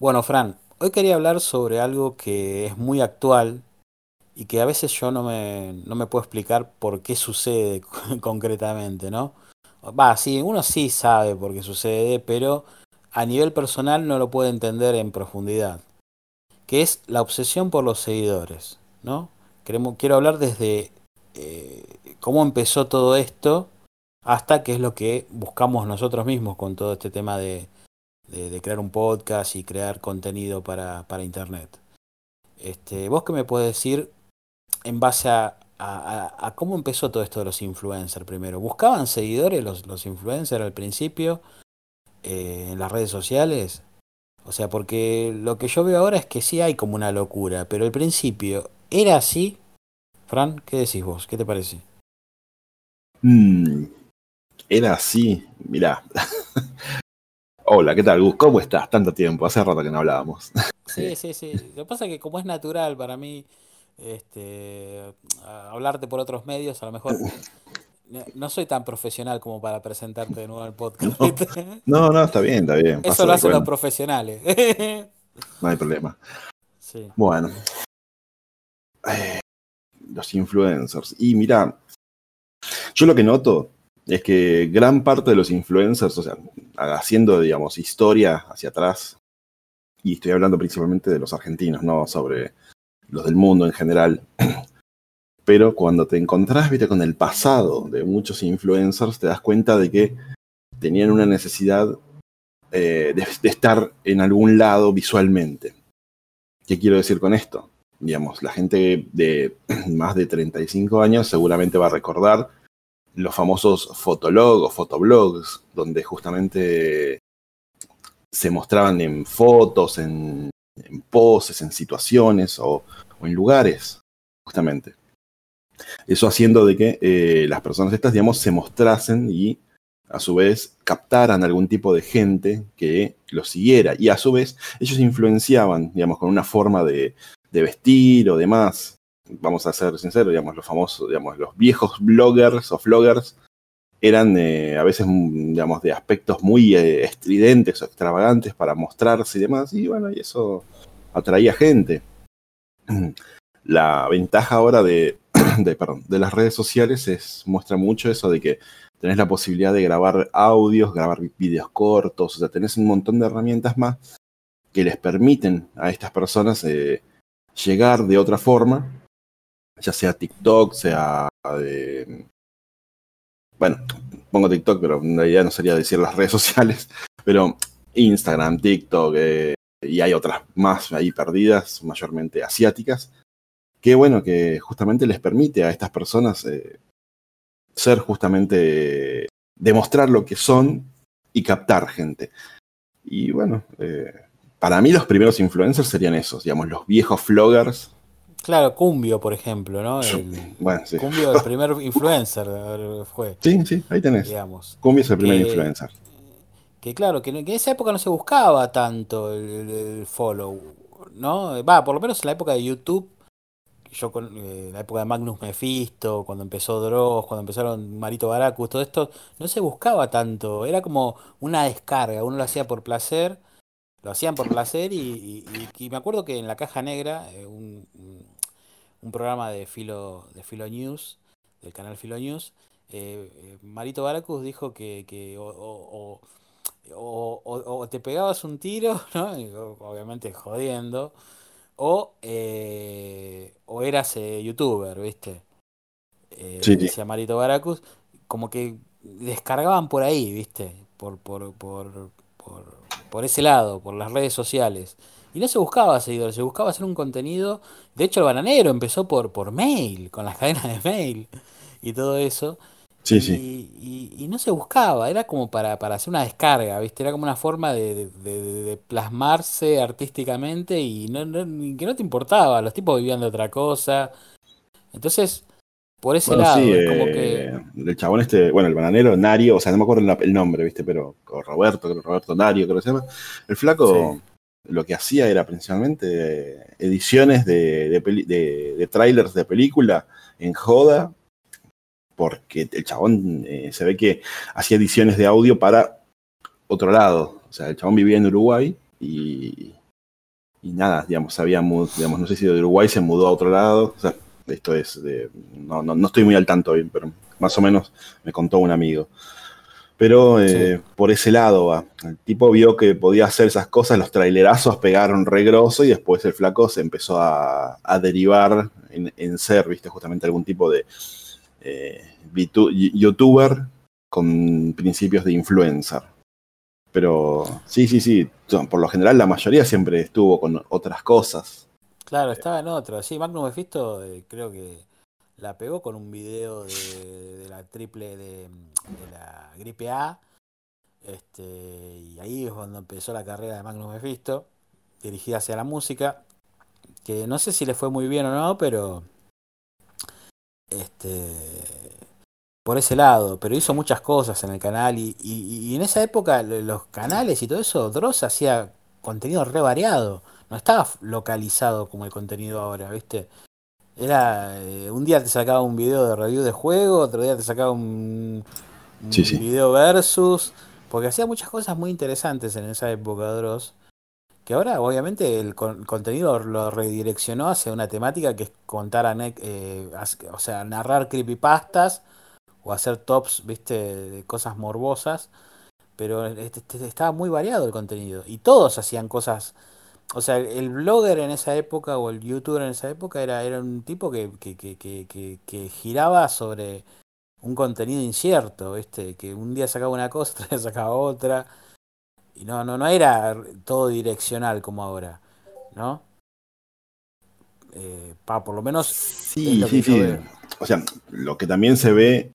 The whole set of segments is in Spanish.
Bueno, Fran, hoy quería hablar sobre algo que es muy actual y que a veces yo no me, no me puedo explicar por qué sucede concretamente, ¿no? Va, sí, uno sí sabe por qué sucede, pero a nivel personal no lo puede entender en profundidad, que es la obsesión por los seguidores, ¿no? Quiero hablar desde eh, cómo empezó todo esto hasta qué es lo que buscamos nosotros mismos con todo este tema de, de, crear un podcast y crear contenido para, para Internet. Este, ¿Vos qué me puedes decir en base a, a, cómo empezó todo esto de los influencers primero? ¿Buscaban seguidores los, los influencers al principio eh, en las redes sociales? O sea, porque lo que yo veo ahora es que sí hay como una locura, pero al principio, ¿era así? Fran, ¿qué decís vos? ¿Qué te parece? Mm, era así, mirá. Hola, ¿qué tal, Gus? ¿Cómo estás? Tanto tiempo, hace rato que no hablábamos. Sí, sí, sí. Lo que pasa es que como es natural para mí este, hablarte por otros medios, a lo mejor no soy tan profesional como para presentarte de nuevo al podcast. No, no, está bien, está bien. Eso lo hacen los profesionales. No hay problema. Sí. Bueno. Eh, los influencers. Y mira, yo lo que noto es que gran parte de los influencers, o sea, haciendo, digamos, historia hacia atrás, y estoy hablando principalmente de los argentinos, no sobre los del mundo en general, pero cuando te encontrás, viste, con el pasado de muchos influencers, te das cuenta de que tenían una necesidad eh, de, de estar en algún lado visualmente. ¿Qué quiero decir con esto? Digamos, la gente de más de 35 años seguramente va a recordar los famosos fotolog o fotoblogs, donde justamente se mostraban en fotos, en, poses, en situaciones o, en lugares, justamente. Eso haciendo de que eh, las personas estas, digamos, se mostrasen y a su vez captaran algún tipo de gente que los siguiera. Y a su vez ellos influenciaban, digamos, con una forma de vestir o demás vamos a ser sinceros, digamos, los famosos, digamos, los viejos bloggers o vloggers eran eh, a veces, mm, digamos, de aspectos muy eh, estridentes o extravagantes para mostrarse y demás, y bueno, y eso atraía gente. La ventaja ahora de, de, perdón, de las redes sociales es, muestra mucho eso de que tenés la posibilidad de grabar audios, grabar videos cortos, o sea, tenés un montón de herramientas más que les permiten a estas personas eh, llegar de otra forma ya sea TikTok, sea de... Bueno, pongo TikTok, pero en realidad no sería decir las redes sociales, pero Instagram, TikTok, eh, y hay otras más ahí perdidas, mayormente asiáticas, que bueno, que justamente les permite a estas personas eh, ser justamente, demostrar lo que son y captar gente. Y bueno, eh, para mí los primeros influencers serían esos, digamos, los viejos vloggers Claro, Cumbio, por ejemplo, ¿no? bueno, sí. Cumbio, el primer influencer fue. Sí, sí, ahí tenés. Digamos. Cumbio es el primer influencer. Que claro, que, en esa época no se buscaba tanto el, follow, ¿no? Va, por lo menos en la época de YouTube, yo con eh, la época de Magnus Mephisto, cuando empezó Dross, cuando empezaron Marito Baracus, todo esto, no se buscaba tanto, era como una descarga, uno lo hacía por placer lo hacían por placer y, y, me acuerdo que en la caja negra, eh, un, un, programa de Filo, de Filo News, del canal Filo News, eh, eh, Marito Baracus dijo que, que o, o, o, te pegabas un tiro, ¿no? obviamente jodiendo, o, o eras youtuber, ¿viste? Sí, Decía Marito Baracus, como que descargaban por ahí, ¿viste? Por, por, por, por por ese lado, por las redes sociales. Y no se buscaba seguidores, se buscaba hacer un contenido. De hecho, el bananero empezó por, por mail, con las cadenas de mail y todo eso. Sí, y, sí. Y, no se buscaba, era como para, para hacer una descarga, ¿viste? Era como una forma de, de, plasmarse artísticamente y no, que no te importaba, los tipos vivían de otra cosa. Entonces, por ese lado, como que. Eh, el chabón este, bueno, el bananero, Nario, o sea, no me acuerdo el nombre, ¿viste? Pero Roberto, Roberto Nario, creo que se llama. El flaco lo que hacía era principalmente ediciones de, trailers de película en joda, porque el chabón eh, se ve que hacía ediciones de audio para otro lado. O sea, el chabón vivía en Uruguay y, y nada, digamos, había, digamos, no sé si de Uruguay se mudó a otro lado. O sea, esto es, de, no, no, estoy muy al tanto hoy, pero más o menos me contó un amigo. Pero eh, por ese lado va. El tipo vio que podía hacer esas cosas, los trailerazos pegaron regroso y después el flaco se empezó a, derivar en, ser, viste, justamente algún tipo de eh, youtuber con principios de influencer. Pero sí, sí, sí, por lo general la mayoría siempre estuvo con otras cosas. Claro, estaba en otro. Sí, Magnum Mephisto eh, creo que la pegó con un video de, la triple de, la gripe A. Este, y ahí es cuando empezó la carrera de Magnum Mephisto, dirigida hacia la música. Que no sé si le fue muy bien o no, pero. Este. Por ese lado, pero hizo muchas cosas en el canal. Y, y, en esa época, los canales y todo eso, Dross hacía contenido re variado. No estaba localizado como el contenido ahora, ¿viste? Era, eh, un día te sacaba un video de review de juego, otro día te sacaba un, video versus, porque hacía muchas cosas muy interesantes en esa época, Dross. Que ahora, obviamente, el, contenido lo redireccionó hacia una temática que es contar, eh, o sea, narrar creepypastas o hacer tops, viste, de cosas morbosas. Pero este, este, estaba muy variado el contenido. Y todos hacían cosas o sea, el blogger en esa época o el youtuber en esa época era, era un tipo que, que, que, que, que giraba sobre un contenido incierto, ¿viste? Que un día sacaba una cosa, otro día sacaba otra. Y no, no, no era todo direccional como ahora, ¿no? Eh, pa, por lo menos. Sí, sí, sí. O sea, lo que también se ve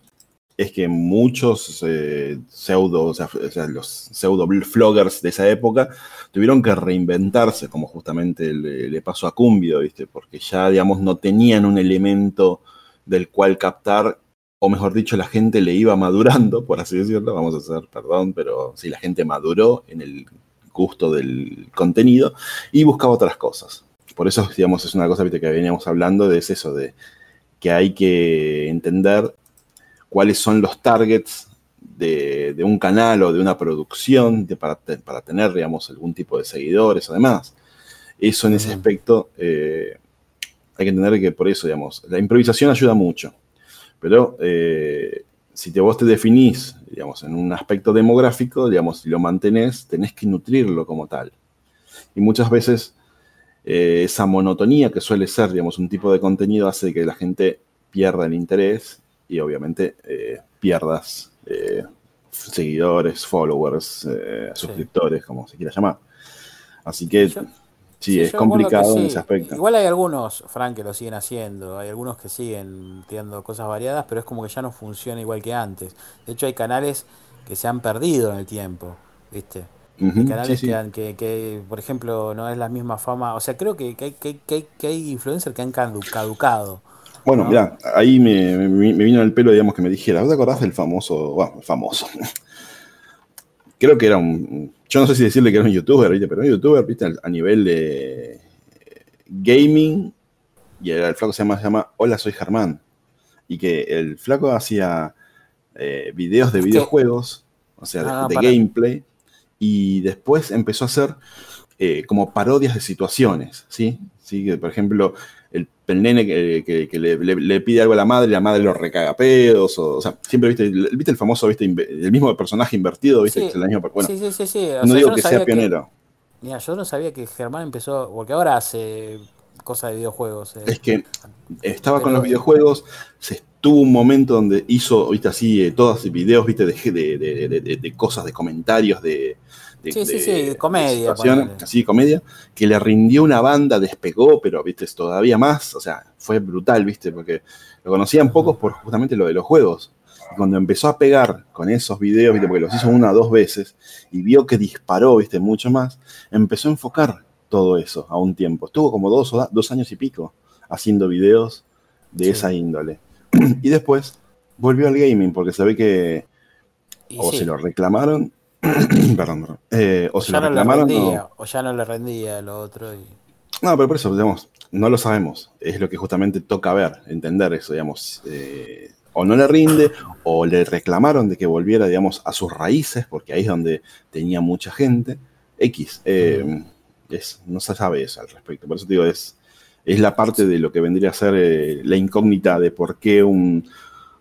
es que muchos eh, pseudo, o sea, los pseudo vloggers de esa época tuvieron que reinventarse, como justamente le, pasó a Cumbio, ¿viste? Porque ya, digamos, no tenían un elemento del cual captar, o mejor dicho, la gente le iba madurando, por así decirlo, vamos a hacer, perdón, pero sí, la gente maduró en el gusto del contenido y buscaba otras cosas. Por eso, digamos, es una cosa ¿viste? que veníamos hablando de eso, de que hay que entender cuáles son los targets de, un canal o de una producción para, tener, digamos, algún tipo de seguidores o demás. Eso en ese aspecto eh, hay que entender que por eso, digamos, la improvisación ayuda mucho. Pero eh, si te, vos te definís, digamos, en un aspecto demográfico, digamos, si lo mantenés, tenés que nutrirlo como tal. Y muchas veces eh, esa monotonía que suele ser, digamos, un tipo de contenido hace que la gente pierda el interés y obviamente eh, pierdas eh, seguidores, followers, eh, suscriptores, como se quiera llamar. Así que sí, es complicado en ese aspecto. Igual hay algunos, Frank, que lo siguen haciendo, hay algunos que siguen tirando cosas variadas, pero es como que ya no funciona igual que antes. De hecho, hay canales que se han perdido en el tiempo, ¿viste? hay canales Que, que, por ejemplo, no es la misma fama. O sea, creo que, que, que, que hay influencers que han caducado. Bueno, mira, ahí me, vino el pelo, digamos, que me dijera, ¿te acordás del famoso, bueno, famoso? Creo que era un, yo no sé si decirle que era un youtuber, ¿viste? pero un youtuber, ¿viste? A nivel de gaming, y el, flaco se llama, se llama Hola, soy Germán. Y que el flaco hacía eh, videos de videojuegos, o sea, de, ah, gameplay, y después empezó a hacer eh, como parodias de situaciones, ¿sí? ¿Sí? Que, por ejemplo, el nene que, le, pide algo a la madre y la madre lo recaga pedos, o, sea, siempre viste, viste el famoso, viste, el mismo personaje invertido, viste, el año, bueno, sí, sí, sí, no digo que sea pionero. mira, yo no sabía que Germán empezó, porque ahora hace cosas de videojuegos. Eh. Es que estaba con los videojuegos, se tuvo un momento donde hizo, viste, así, eh, todos videos, viste, de, de cosas, de comentarios, de, sí, sí, sí, comedia. así, comedia, que le rindió una banda, despegó, pero, viste, todavía más, o sea, fue brutal, viste, porque lo conocían pocos por justamente lo de los juegos. Y cuando empezó a pegar con esos videos, viste, porque los hizo una o dos veces, y vio que disparó, viste, mucho más, empezó a enfocar todo eso a un tiempo. Estuvo como dos, dos años y pico haciendo videos de esa índole. y después volvió al gaming, porque se ve que o se lo reclamaron Perdón, eh, o se ya lo reclamaron. o... ya no le rendía lo otro. No, pero por eso, digamos, no lo sabemos. Es lo que justamente toca ver, entender eso, digamos. Eh, o no le rinde, o le reclamaron de que volviera, digamos, a sus raíces, porque ahí es donde tenía mucha gente. X. Eh, es, no se sabe eso al respecto. Por eso te digo, es, es la parte de lo que vendría a ser la incógnita de por qué un,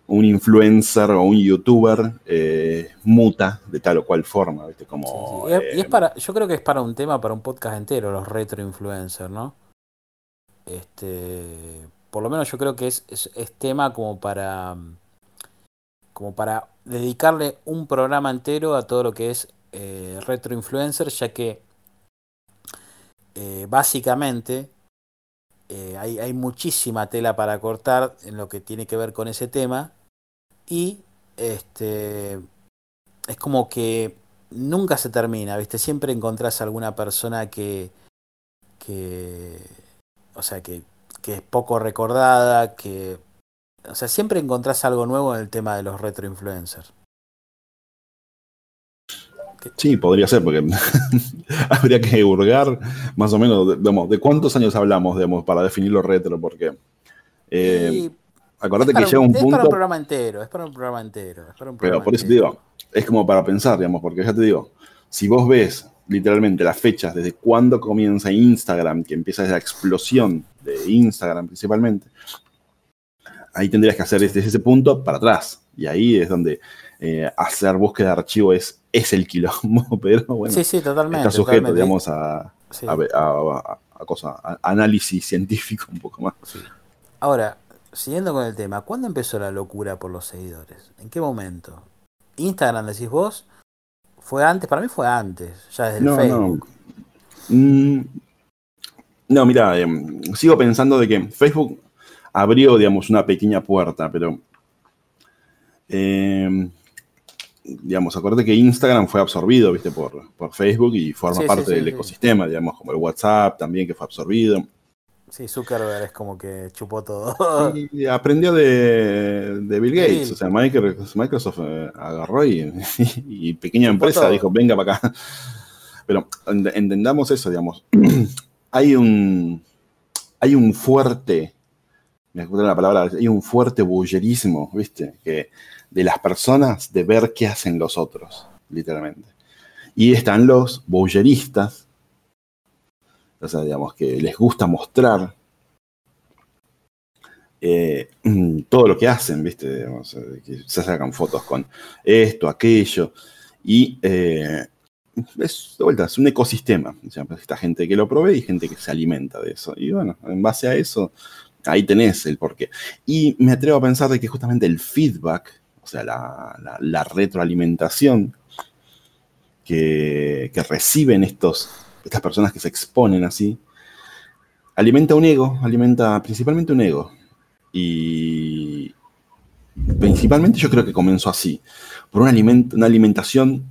influencer o un youtuber eh, muta de tal o cual forma, ¿viste? Como, y, es, para, yo creo que es para un tema, para un podcast entero, los retro influencers, ¿no? Este, por lo menos yo creo que es, es, tema como para como para dedicarle un programa entero a todo lo que es eh, retro influencer, ya que eh, básicamente eh, hay, hay, muchísima tela para cortar en lo que tiene que ver con ese tema y este es como que nunca se termina, ¿viste? Siempre encontrás alguna persona que que o sea, que, que es poco recordada, que o sea, siempre encontrás algo nuevo en el tema de los retro influencers. Sí, podría ser, porque habría que hurgar más o menos, digamos, de cuántos años hablamos, digamos, para definir lo retro, porque eh, acordate que llega un, punto... Es para un programa entero, es para un programa entero. pero por eso te digo, es como para pensar, digamos, porque ya te digo, si vos ves literalmente las fechas desde cuándo comienza Instagram, que empieza esa explosión de Instagram principalmente, ahí tendrías que hacer desde ese punto para atrás. Y ahí es donde eh, hacer búsqueda de archivo es, es el quilombo, pero bueno, sí, sí, totalmente, está sujeto, digamos, a, cosa, análisis científico un poco más. Ahora, siguiendo con el tema, ¿cuándo empezó la locura por los seguidores? ¿En qué momento? ¿Instagram decís vos? ¿Fue antes? Para mí fue antes, ya desde el Facebook. No, mm, no mira, em, sigo pensando de que Facebook abrió, digamos, una pequeña puerta, pero eh, digamos, acuérdate que Instagram fue absorbido, viste, por, por Facebook y forma parte del ecosistema, digamos, como el WhatsApp también que fue absorbido. Sí, Zuckerberg es como que chupó todo. Y aprendió de, Bill Gates, o sea, Microsoft eh, agarró y, y, pequeña empresa dijo, venga para acá. Pero entendamos eso, digamos. hay un, hay un fuerte, me acuerdo la palabra, hay un fuerte bullerismo, ¿viste? Que de las personas de ver qué hacen los otros, literalmente. Y están los bowleristas, o sea, digamos que les gusta mostrar eh, todo lo que hacen, ¿viste? Eh, que se sacan fotos con esto, aquello, y eh, es, de vuelta, es un ecosistema. Pues, esta gente que lo provee y gente que se alimenta de eso. Y bueno, en base a eso, ahí tenés el porqué. Y me atrevo a pensar de que justamente el feedback o sea, la, retroalimentación que, reciben estos, estas personas que se exponen así, alimenta un ego, alimenta principalmente un ego. Y principalmente yo creo que comenzó así, por una, una alimentación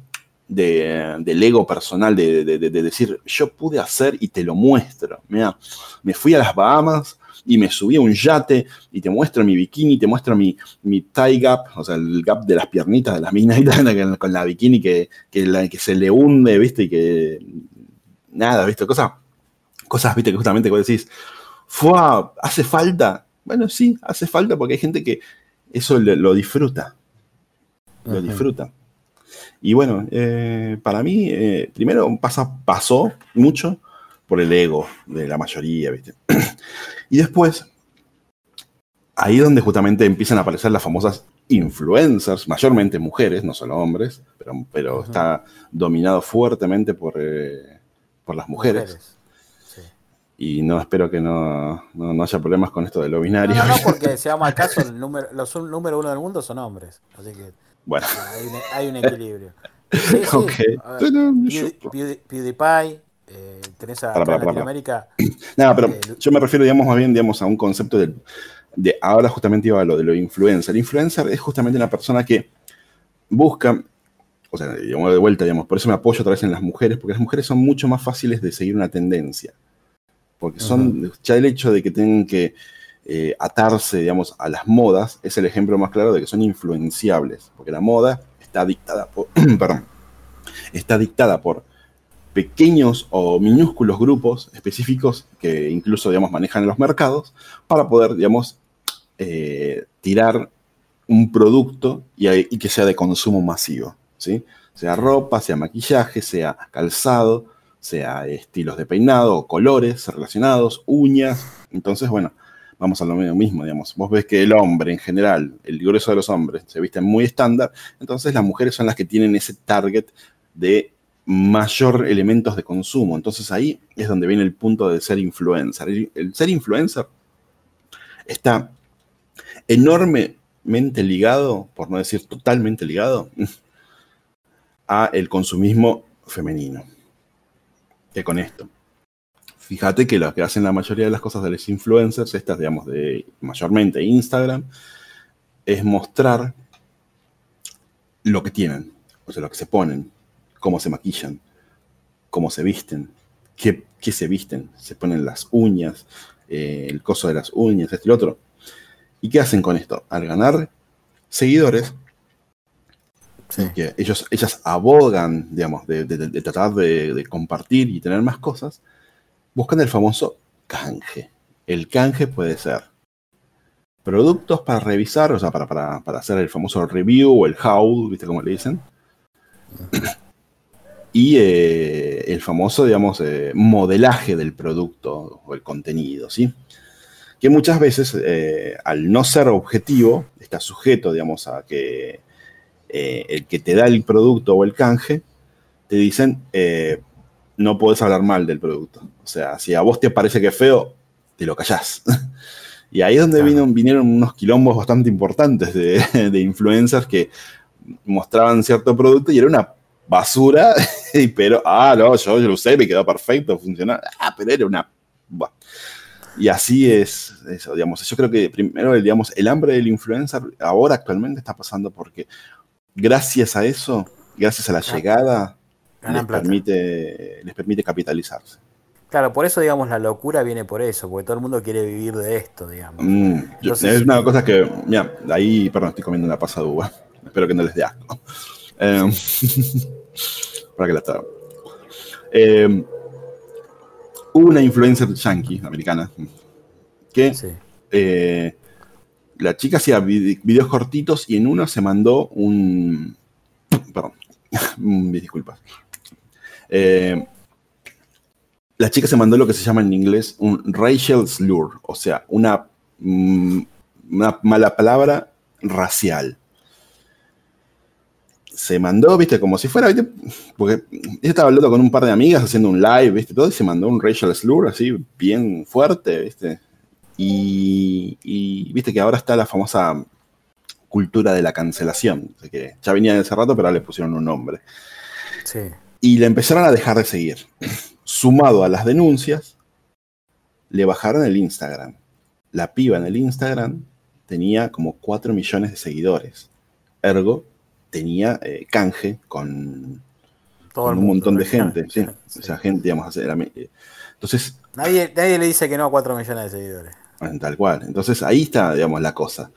del ego personal, de, de, decir, yo pude hacer y te lo muestro. Mira, me fui a las Bahamas, y me subí a un yate y te muestro mi bikini, te muestro mi, mi tie gap, o sea, el gap de las piernitas de las minas con la bikini que, que, que se le hunde, ¿viste? Y que nada, ¿viste? Cosas, cosas, ¿viste? Que justamente vos decís, ¡fua! ¿Hace falta? Bueno, sí, hace falta porque hay gente que eso lo, disfruta. Lo disfruta. Y bueno, eh, para mí, eh, primero pasa, pasó mucho por el ego de la mayoría, ¿viste? Y después, ahí donde justamente empiezan a aparecer las famosas influencers, mayormente mujeres, no solo hombres, pero, pero está dominado fuertemente por, eh, por las mujeres. Y no espero que no, no, haya problemas con esto de lo binario. No, no, porque si vamos al caso, el número, los número uno del mundo son hombres. Así que bueno. hay, un, equilibrio. Sí, PewDiePie, eh, tenés a, Latinoamérica. Nada, pero eh, yo me refiero, digamos, más bien, digamos, a un concepto de, de ahora justamente iba a lo de lo influencer. El influencer es justamente una persona que busca, o sea, digamos, de vuelta, digamos, por eso me apoyo otra vez en las mujeres, porque las mujeres son mucho más fáciles de seguir una tendencia. Porque son, ya el hecho de que tengan que eh, atarse, digamos, a las modas, es el ejemplo más claro de que son influenciables, porque la moda está dictada por, perdón, está dictada por pequeños o minúsculos grupos específicos que incluso, digamos, manejan los mercados para poder, digamos, eh, tirar un producto y, que sea de consumo masivo, ¿sí? Sea ropa, sea maquillaje, sea calzado, sea estilos de peinado, colores relacionados, uñas. Entonces, bueno, vamos a lo mismo, digamos. Vos ves que el hombre en general, el grueso de los hombres, se visten muy estándar, entonces las mujeres son las que tienen ese target de mayor elementos de consumo. Entonces ahí es donde viene el punto de ser influencer. El, ser influencer está enormemente ligado, por no decir totalmente ligado, a el consumismo femenino. Que con esto. Fíjate que lo que hacen la mayoría de las cosas de los influencers, estas digamos de mayormente Instagram, es mostrar lo que tienen, o sea, lo que se ponen, cómo se maquillan, cómo se visten, qué, se visten, se ponen las uñas, eh, el coso de las uñas, este y lo otro. ¿Y qué hacen con esto? Al ganar seguidores, que ellos, ellas abogan, digamos, de, tratar de, compartir y tener más cosas, buscan el famoso canje. El canje puede ser productos para revisar, o sea, para, para hacer el famoso review o el how, ¿viste cómo le dicen? Y eh, el famoso, digamos, eh, modelaje del producto o el contenido, ¿sí? Que muchas veces, eh, al no ser objetivo, está sujeto, digamos, a que el que te da el producto o el canje, te dicen, no puedes hablar mal del producto. O sea, si a vos te parece que es feo, te lo callás. y ahí es donde vinieron, unos quilombos bastante importantes de, de influencers que mostraban cierto producto y era una basura, pero, ah, no, yo, lo usé, me quedó perfecto, funcionaba. Ah, pero era una... Y así es eso, digamos. Yo creo que primero, digamos, el hambre del influencer ahora actualmente está pasando porque gracias a eso, gracias a la llegada, les permite, les permite capitalizarse. Claro, por eso, digamos, la locura viene por eso, porque todo el mundo quiere vivir de esto, digamos. Mm, es una cosa que, mira, ahí, perdón, estoy comiendo una pasada uva. Espero que no les dé asco. Eh, para que la estaba. Eh, una influencer yankee, americana, que eh, la chica hacía videos cortitos y en uno se mandó un. Perdón, mis disculpas. la chica se mandó lo que se llama en inglés un racial slur, o sea, una, mm, una mala palabra racial se mandó, viste, como si fuera, ¿viste? porque yo estaba hablando con un par de amigas haciendo un live, viste, todo, y se mandó un racial slur así, bien fuerte, viste. Y, viste que ahora está la famosa cultura de la cancelación, que ya venía de ese rato, pero ahora le pusieron un nombre. Sí. Y le empezaron a dejar de seguir. Sumado a las denuncias, le bajaron el Instagram. La piba en el Instagram tenía como 4 millones de seguidores. Ergo, tenía eh, canje con, un montón de gente. Sí, Esa gente, digamos, era, eh, entonces... Nadie, nadie le dice que no a 4 millones de seguidores. Tal cual. Entonces ahí está, digamos, la cosa.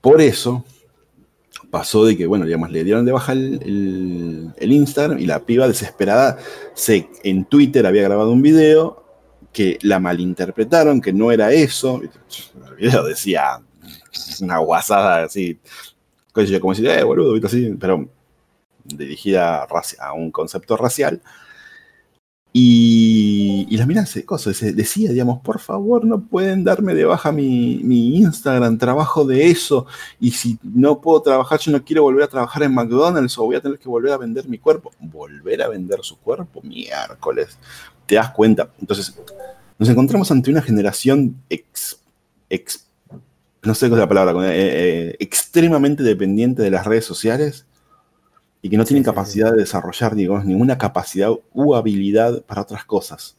Por eso pasó de que, bueno, digamos, le dieron de baja el, el, Instagram y la piba desesperada se, en Twitter había grabado un video que la malinterpretaron, que no era eso. El video decía una guasada así, como decir, eh, boludo, así, pero dirigida a un concepto racial. Y, y las miras cosas, decía, digamos, por favor, no pueden darme de baja mi, mi, Instagram, trabajo de eso, y si no puedo trabajar, yo no quiero volver a trabajar en McDonald's o voy a tener que volver a vender mi cuerpo. ¿Volver a vender su cuerpo? Miércoles. ¿Te das cuenta? Entonces, nos encontramos ante una generación ex, ex no sé cuál es la palabra, eh, eh, extremadamente dependiente de las redes sociales y que no tienen capacidad de desarrollar, digamos, ninguna capacidad u habilidad para otras cosas.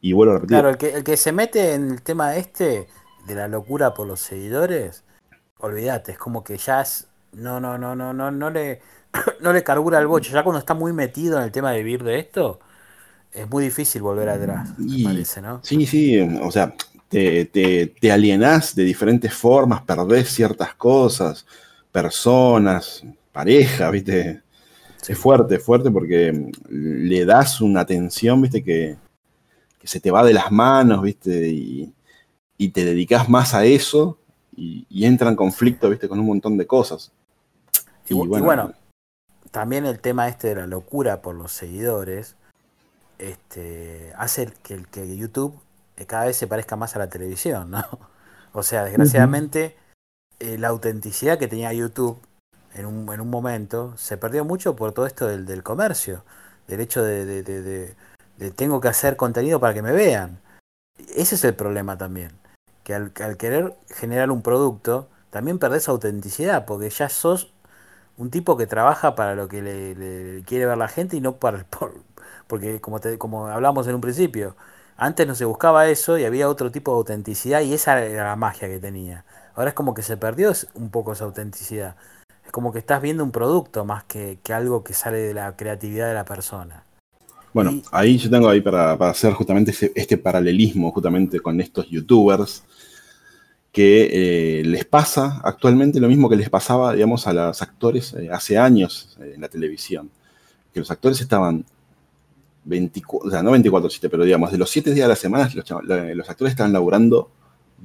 Y vuelvo a repetir. Claro, el que, el que se mete en el tema este de la locura por los seguidores, olvídate, es como que ya es, no, no, no, no, no, no le, no le carbura el boche. Ya cuando está muy metido en el tema de vivir de esto, es muy difícil volver atrás, me parece, ¿no? Sí, sí, o sea, te, te, te alienás de diferentes formas, perdés ciertas cosas, personas, pareja, ¿viste? Es fuerte, fuerte porque le das una atención, ¿viste? Que, se te va de las manos, ¿viste? Y, te dedicas más a eso y, entra en conflicto, ¿viste? Con un montón de cosas. Y, bueno, también el tema este de la locura por los seguidores este, hace que, que YouTube cada vez se parezca más a la televisión, ¿no? O sea, desgraciadamente, eh, la autenticidad que tenía YouTube en un, en un momento se perdió mucho por todo esto del, del comercio, del hecho de, de, de, tengo que hacer contenido para que me vean. Ese es el problema también, que al, al querer generar un producto, también perdés autenticidad, porque ya sos un tipo que trabaja para lo que le, quiere ver la gente y no para por, porque como te, como hablamos en un principio, antes no se buscaba eso y había otro tipo de autenticidad y esa era la magia que tenía. Ahora es como que se perdió un poco esa autenticidad. Es como que estás viendo un producto más que, algo que sale de la creatividad de la persona. Bueno, ahí yo tengo ahí para, hacer justamente este paralelismo justamente con estos youtubers que eh, les pasa actualmente lo mismo que les pasaba, digamos, a los actores eh, hace años eh, en la televisión. Que los actores estaban 24, o sea, no 24-7, pero digamos, de los 7 días de la semana, los, actores estaban laburando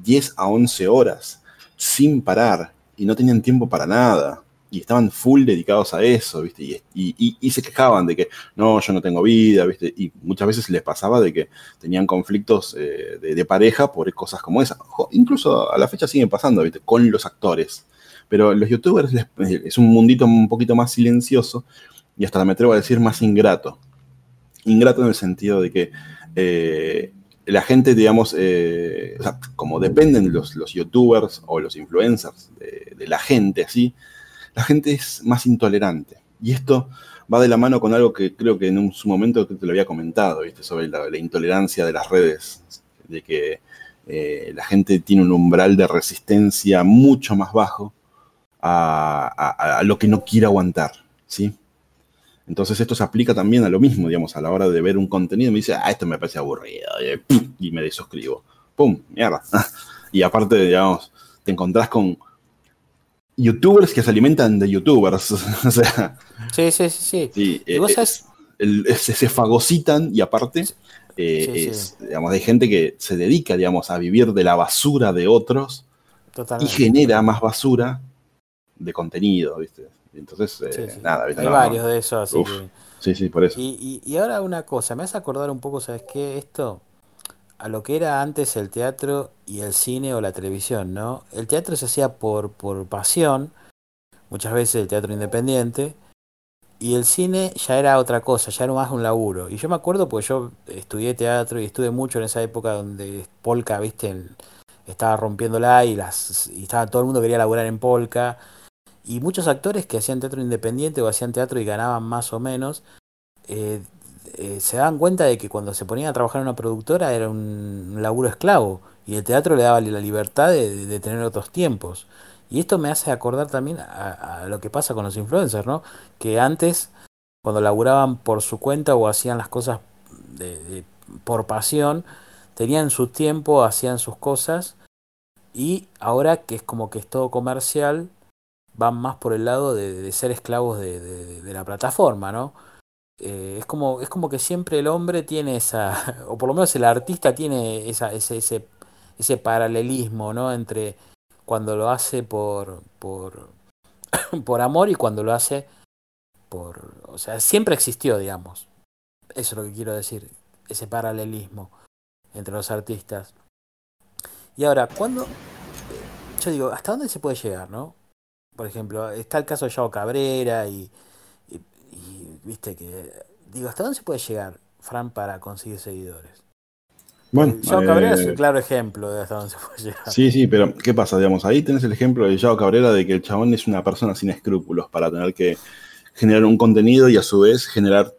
10 a 11 horas sin parar y no tenían tiempo para nada. Y estaban full dedicados a eso, ¿viste? Y, se quejaban de que, no, yo no tengo vida, ¿viste? Y muchas veces les pasaba de que tenían conflictos eh, de, pareja por cosas como esas. Incluso a la fecha siguen pasando, ¿viste? Con los actores. Pero los youtubers es un mundito un poquito más silencioso y hasta me atrevo a decir más ingrato ingrato en el sentido de que eh, la gente, digamos, eh, como dependen los, los, youtubers o los influencers de, la gente así, la gente es más intolerante. Y esto va de la mano con algo que creo que en su momento te lo había comentado, sobre la, intolerancia de las redes, de que eh, la gente tiene un umbral de resistencia mucho más bajo a, a lo que no quiere aguantar, ¿sí? Entonces esto se aplica también a lo mismo, digamos, a la hora de ver un contenido, me dice, ah, esto me parece aburrido, y, me desuscribo. ¡Pum! Mierda. y aparte, digamos, te encontrás con youtubers que se alimentan de youtubers. o sea. Sí, sí, sí. sí. ¿Y vos eh, se fagocitan y aparte, eh, digamos, hay gente que se dedica, digamos, a vivir de la basura de otros y genera más basura de contenido, ¿viste? Entonces, eh, nada, Hay varios de esos, así que... Sí, sí, por eso. Y, y, ahora una cosa, me hace acordar un poco, ¿sabes qué? Esto, a lo que era antes el teatro y el cine o la televisión, ¿no? El teatro se hacía por, por pasión, muchas veces el teatro independiente, y el cine ya era otra cosa, ya era más un laburo. Y yo me acuerdo porque yo estudié teatro y estuve mucho en esa época donde Polka, viste, estaba rompiéndola y, las, y estaba, todo el mundo quería laburar en Polka y muchos actores que hacían teatro independiente o hacían teatro y ganaban más o menos, eh, eh, se daban cuenta de que cuando se ponían a trabajar en una productora era un, laburo esclavo y el teatro le daba la libertad de, tener otros tiempos. Y esto me hace acordar también a, lo que pasa con los influencers, ¿no? Que antes, cuando laburaban por su cuenta o hacían las cosas por pasión, tenían su tiempo, hacían sus cosas y ahora que es como que es todo comercial, van más por el lado de, ser esclavos de, la plataforma, ¿no? Eh, es, como, es como que siempre el hombre tiene esa, o por lo menos el artista tiene esa, ese, ese, ese paralelismo, ¿no? Entre cuando lo hace por, por, por amor y cuando lo hace por... O sea, siempre existió, digamos. Eso es lo que quiero decir, ese paralelismo entre los artistas. Y ahora, cuando... Yo digo, ¿hasta dónde se puede llegar, no? Por ejemplo, está el caso de Yao Cabrera y, viste que. Digo, ¿hasta dónde se puede llegar, Fran, para conseguir seguidores? Bueno, Yao Cabrera es un eh, claro ejemplo de hasta dónde se puede llegar. Sí, sí, pero ¿qué pasa? Digamos, ahí tenés el ejemplo de Yao Cabrera de que el chabón es una persona sin escrúpulos para tener que generar un contenido y a su vez generar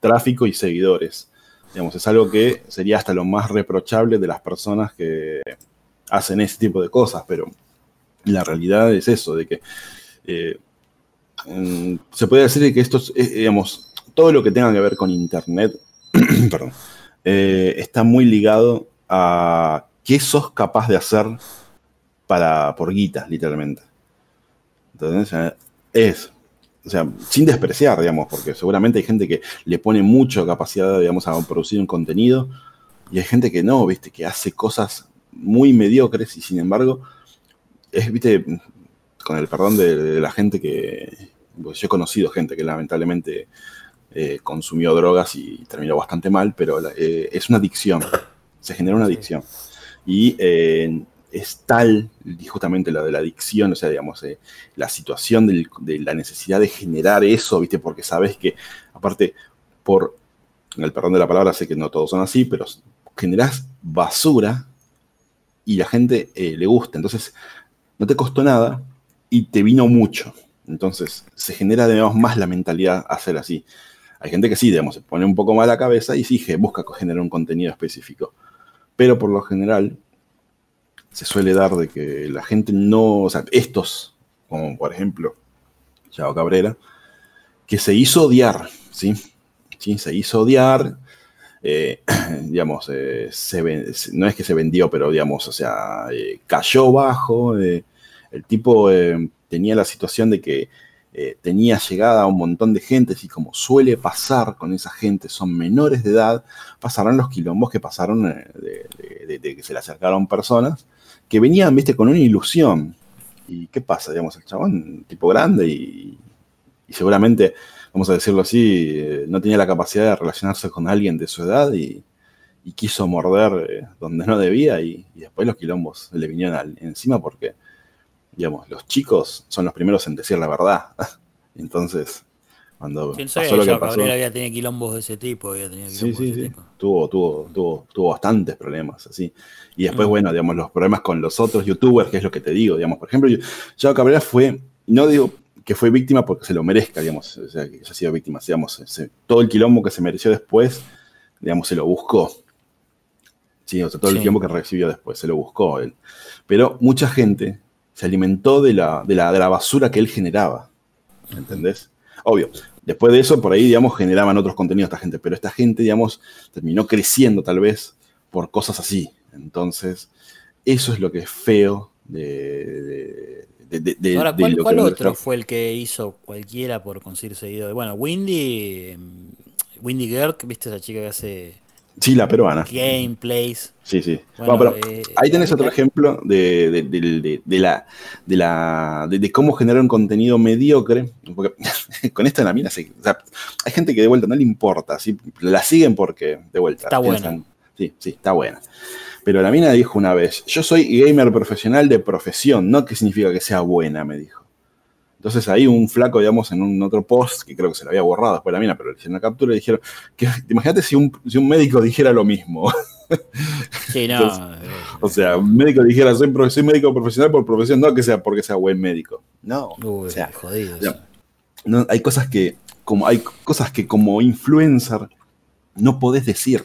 tráfico y seguidores. Digamos, es algo que sería hasta lo más reprochable de las personas que hacen ese tipo de cosas, pero la realidad es eso, de que eh, se puede decir que esto, es, digamos, todo lo que tenga que ver con Internet, eh, está muy ligado a qué sos capaz de hacer para, por guitas, literalmente. Entonces, es, o sea, sin despreciar, digamos, porque seguramente hay gente que le pone mucha capacidad, digamos, a producir un contenido, y hay gente que no, viste, que hace cosas muy mediocres y sin embargo es, viste, con el perdón de, la gente que, pues yo he conocido gente que lamentablemente eh, consumió drogas y terminó bastante mal, pero eh, es una adicción, se genera una adicción. Y es tal, justamente lo de la adicción, o sea, digamos, la situación de la necesidad de generar eso, ¿viste? Porque sabes que, aparte, por el perdón de la palabra, sé que no todos son así, pero generás basura y la gente le gusta. Entonces, no te costó nada y te vino mucho. Entonces, se genera, digamos, más la mentalidad hacer así. Hay gente que sí, digamos, se pone un poco más la cabeza y sí, busca generar un contenido específico. Pero por lo general, se suele dar de que la gente no, o sea, estos, como por ejemplo, Chao Cabrera, que se hizo odiar, ¿sí? ¿Sí? Se hizo odiar, eh, digamos, eh, no es que se vendió, pero digamos, o sea, eh, cayó bajo, el tipo tenía la situación de que tenía llegada a un montón de gente, así como suele pasar con esa gente, son menores de edad, pasaron los quilombos que pasaron de, que se le acercaron personas que venían, viste, con una ilusión. ¿Y qué pasa? Digamos, el chabón, tipo grande y seguramente vamos a decirlo así, eh, no tenía la capacidad de relacionarse con alguien de su edad y, quiso morder eh, donde no debía y, después los quilombos le vinieron encima porque, digamos, los chicos son los primeros en decir la verdad. Entonces, cuando pasó lo que pasó... había tenido quilombos de ese tipo, había tenido sí, sí, sí. Tuvo, tuvo, tuvo, tuvo bastantes problemas, así. Y después, mm. bueno, digamos, los problemas con los otros youtubers, que es lo que te digo, digamos, por ejemplo, Chavo Cabrera fue, no digo que fue víctima porque se lo merezca, digamos, o sea, que haya sido víctima, digamos, todo el quilombo que se mereció después, digamos, se lo buscó. Sí, o sea, todo el quilombo que recibió después, se lo buscó él. Pero mucha gente se alimentó de la, de la, de la basura que él generaba, ¿entendés? Obvio, después de eso, por ahí, digamos, generaban otros contenidos esta gente, pero esta gente, digamos, terminó creciendo tal vez por cosas así. Entonces, eso es lo que es feo de, Ahora, ¿cuál, otro fue el que hizo cualquiera por conseguir seguidores? Bueno, Windy, em, Windy Girk, ¿viste esa chica que hace Sí, la peruana. Gameplays. Sí, sí. Eh, ahí tenés otro ejemplo de, la, de, la, de, cómo generar un contenido mediocre. Porque con esta la mina hay gente que de vuelta no le importa. ¿sí? La siguen porque de vuelta. Está buena. Sí, sí, está buena. Pero la mina dijo una vez, yo soy gamer profesional de profesión, no que significa que sea buena, me dijo. Entonces ahí un flaco, digamos, en un otro post, que creo que se lo había borrado después la mina, pero le hicieron una captura y dijeron, que, imagínate si un, si un médico dijera lo mismo. Sí, no. o sea, un médico dijera, soy, soy, médico profesional por profesión, no que sea porque sea buen médico. No. o sea, jodido. No, hay cosas que, como hay cosas que como influencer no podés decir.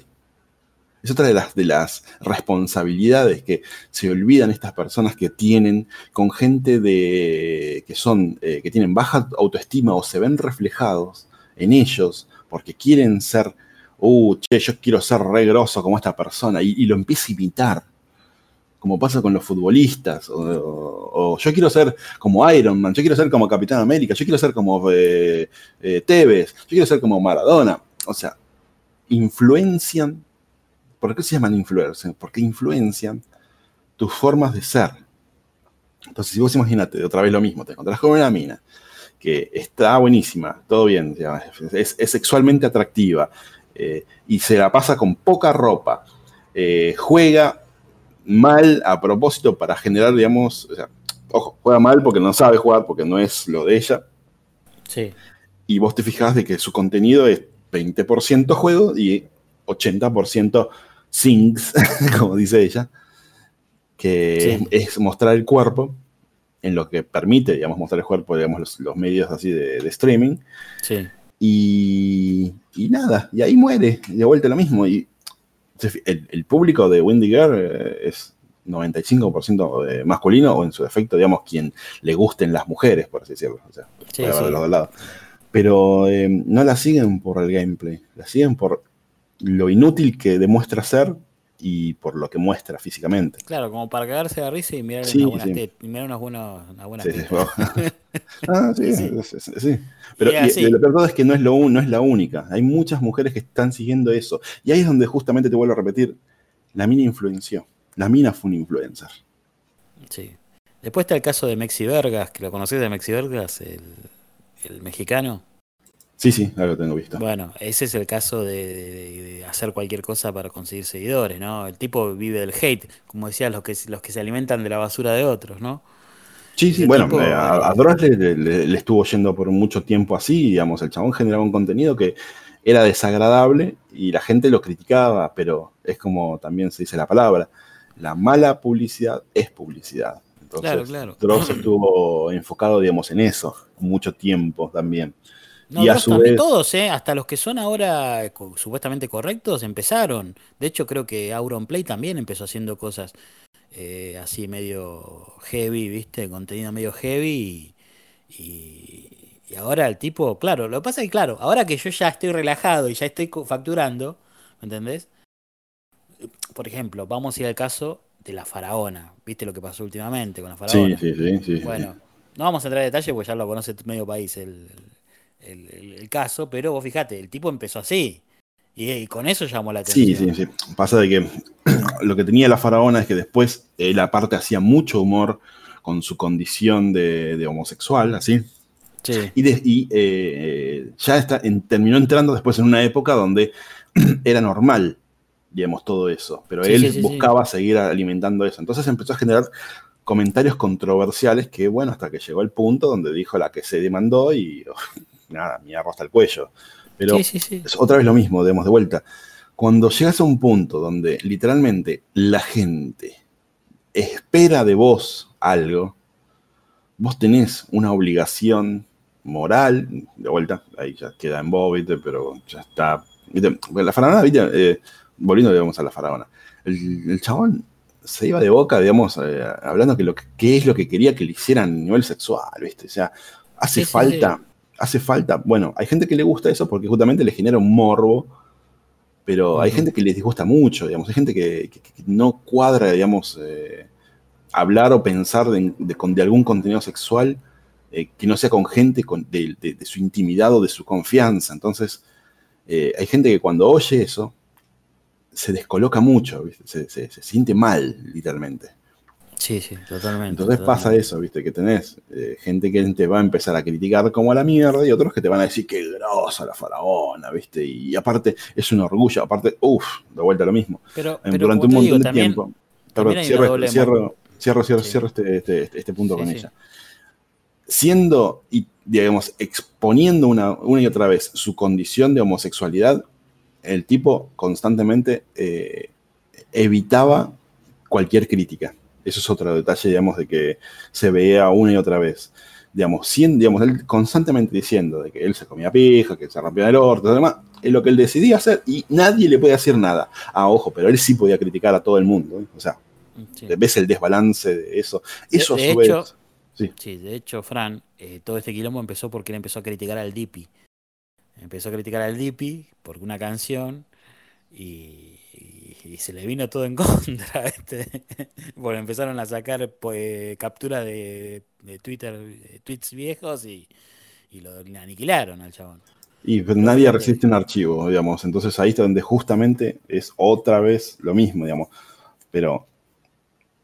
Es otra de las, de las responsabilidades que se olvidan estas personas que tienen con gente de, que, son, eh, que tienen baja autoestima o se ven reflejados en ellos porque quieren ser, uh, che, yo quiero ser re grosso como esta persona y, lo empieza a imitar como pasa con los futbolistas, o, yo quiero ser como Iron Man, yo quiero ser como Capitán América, yo quiero ser como eh, eh, Tevez, yo quiero ser como Maradona. O sea, influencian ¿Por qué se llaman influencers? Porque influencian tus formas de ser. Entonces, si vos imagínate, otra vez lo mismo, te encontrás con una mina que está buenísima, todo bien, es, sexualmente atractiva eh, y se la pasa con poca ropa, eh, juega mal a propósito para generar, digamos, o sea, ojo, juega mal porque no sabe jugar, porque no es lo de ella. Sí. Y vos te fijas de que su contenido es 20% juego y 80% things, como dice ella, que es, mostrar el cuerpo en lo que permite, digamos, mostrar el cuerpo, digamos, los, medios así de, streaming. Sí. Y, y, nada, y ahí muere, y de vuelta lo mismo. Y el, público de Windy Girl eh, es 95% masculino o en su defecto, digamos, quien le gusten las mujeres, por así decirlo. O sea, sí, Pero eh, no la siguen por el gameplay, la siguen por lo inútil que demuestra ser y por lo que muestra físicamente. Claro, como para cagarse de risa y mirar, una, buena sí. mirar unas buenas una buena sí, ah, sí, sí, Pero lo verdad es que no es, lo, no es la única. Hay muchas mujeres que están siguiendo eso. Y ahí es donde justamente te vuelvo a repetir, la mina influenció. La mina fue un influencer. Sí. Después está el caso de Mexi Vergas, que lo conocés de Mexi Vergas, el, el mexicano. Sí, sí, lo tengo visto. Bueno, ese es el caso de, hacer cualquier cosa para conseguir seguidores, ¿no? El tipo vive del hate, como decía, los que, los que se alimentan de la basura de otros, ¿no? Sí, sí, bueno, eh, a, Dross le, estuvo yendo por mucho tiempo así, digamos, el chabón generaba un contenido que era desagradable y la gente lo criticaba, pero es como también se dice la palabra, la mala publicidad es publicidad. Entonces, claro, claro. Dross estuvo enfocado, digamos, en eso mucho tiempo también. No, y a su vez... todos, ¿eh? hasta los que son ahora supuestamente correctos, empezaron. De hecho, creo que Auronplay también empezó haciendo cosas eh, así medio heavy, ¿viste? Contenido medio heavy. Y, y, ahora el tipo, claro, lo que pasa es que, claro, ahora que yo ya estoy relajado y ya estoy facturando, ¿me entendés? Por ejemplo, vamos a ir al caso de la faraona. ¿Viste lo que pasó últimamente con la faraona? Sí, sí, sí. bueno, no vamos a entrar en detalle porque ya lo conoce medio país el el, caso, pero vos fijate, el tipo empezó así. Y, con eso llamó la atención. Sí, sí, sí. Pasa de que lo que tenía la faraona es que después él aparte hacía mucho humor con su condición de, homosexual, así. Sí. Y, eh, ya está, terminó entrando después en una época donde era normal, digamos, todo eso. Pero él buscaba seguir alimentando eso. Entonces empezó a generar comentarios controversiales que, bueno, hasta que llegó el punto donde dijo la que se demandó y nada, me hasta el cuello. Pero es otra vez lo mismo, demos de vuelta. Cuando llegas a un punto donde literalmente la gente espera de vos algo, vos tenés una obligación moral, de vuelta, ahí ya queda en vos, pero ya está. La faraona, eh, volviendo digamos, a la faraona, el, chabón se iba de boca, digamos, eh, hablando que lo que, es lo que quería que le hicieran a nivel sexual, ¿viste? O sea, hace falta hace falta, bueno, hay gente que le gusta eso porque justamente le genera un morbo, pero hay gente que les disgusta mucho, digamos, hay gente que, no cuadra, digamos, eh, hablar o pensar de, algún contenido sexual eh, que no sea con gente de, su intimidad o de su confianza. Entonces, eh, hay gente que cuando oye eso, se descoloca mucho, se siente mal, literalmente. Sí, sí, totalmente. Entonces pasa eso, viste, que tenés eh, gente que te va a empezar a criticar como a la mierda y otros que te van a decir que grosa la faraona, viste, y aparte es un orgullo, aparte, uff, de vuelta lo mismo. Pero, Durante un montón de tiempo. cierro, cierro, cierro, cierro, este, este, este, punto con ella. Siendo y, digamos, exponiendo una, una y otra vez su condición de homosexualidad, el tipo constantemente eh, evitaba cualquier crítica. Eso es otro detalle, digamos, de que se veía una y otra vez. Digamos, digamos, él constantemente diciendo de que él se comía pija, que se rompía el orto, demás, es lo que él decidía hacer y nadie le puede decir nada. Ah, ojo, pero él sí podía criticar a todo el mundo. ¿eh? O sea, ves el desbalance de eso. Eso de, hecho, sí. de hecho, Fran, eh, todo este quilombo empezó porque él empezó a criticar al Dipi. Empezó a criticar al Dipi por una canción y y se le vino todo en contra. Este. Bueno, empezaron a sacar pues, captura de, Twitter, tweets viejos y, lo aniquilaron al chabón. Y nadie resiste un archivo, digamos. Entonces ahí está donde justamente es otra vez lo mismo, digamos. Pero,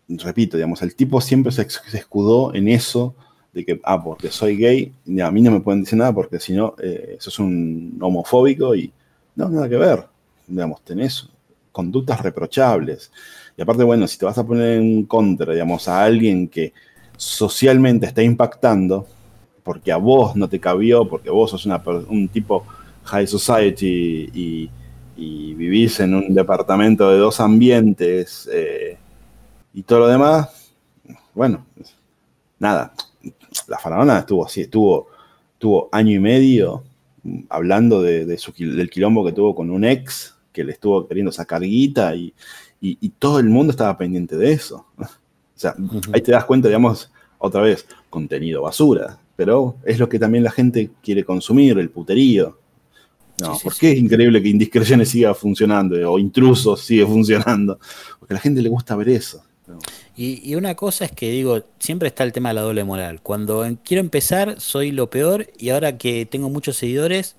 repito, digamos, el tipo siempre se, escudó en eso de que, ah, porque soy gay, a mí no me pueden decir nada porque si no, eh, sos un homofóbico y no, nada que ver. Digamos, tenés conductas reprochables. Y aparte, bueno, si te vas a poner en contra, digamos, a alguien que socialmente está impactando, porque a vos no te cabió, porque vos sos una, un tipo high society y, vivís en un departamento de dos ambientes eh, y todo lo demás, bueno, nada, la faraona estuvo así, estuvo, tuvo año y medio hablando de, del quilombo que tuvo con un ex que le estuvo queriendo sacar guita y, todo el mundo estaba pendiente de eso. O sea, ahí te das cuenta, digamos, otra vez, contenido basura, pero es lo que también la gente quiere consumir, el puterío. No, ¿por qué es increíble que Indiscreciones siga funcionando o Intrusos sigue funcionando? Porque a la gente le gusta ver eso. Y, y, una cosa es que digo, siempre está el tema de la doble moral. Cuando quiero empezar, soy lo peor y ahora que tengo muchos seguidores,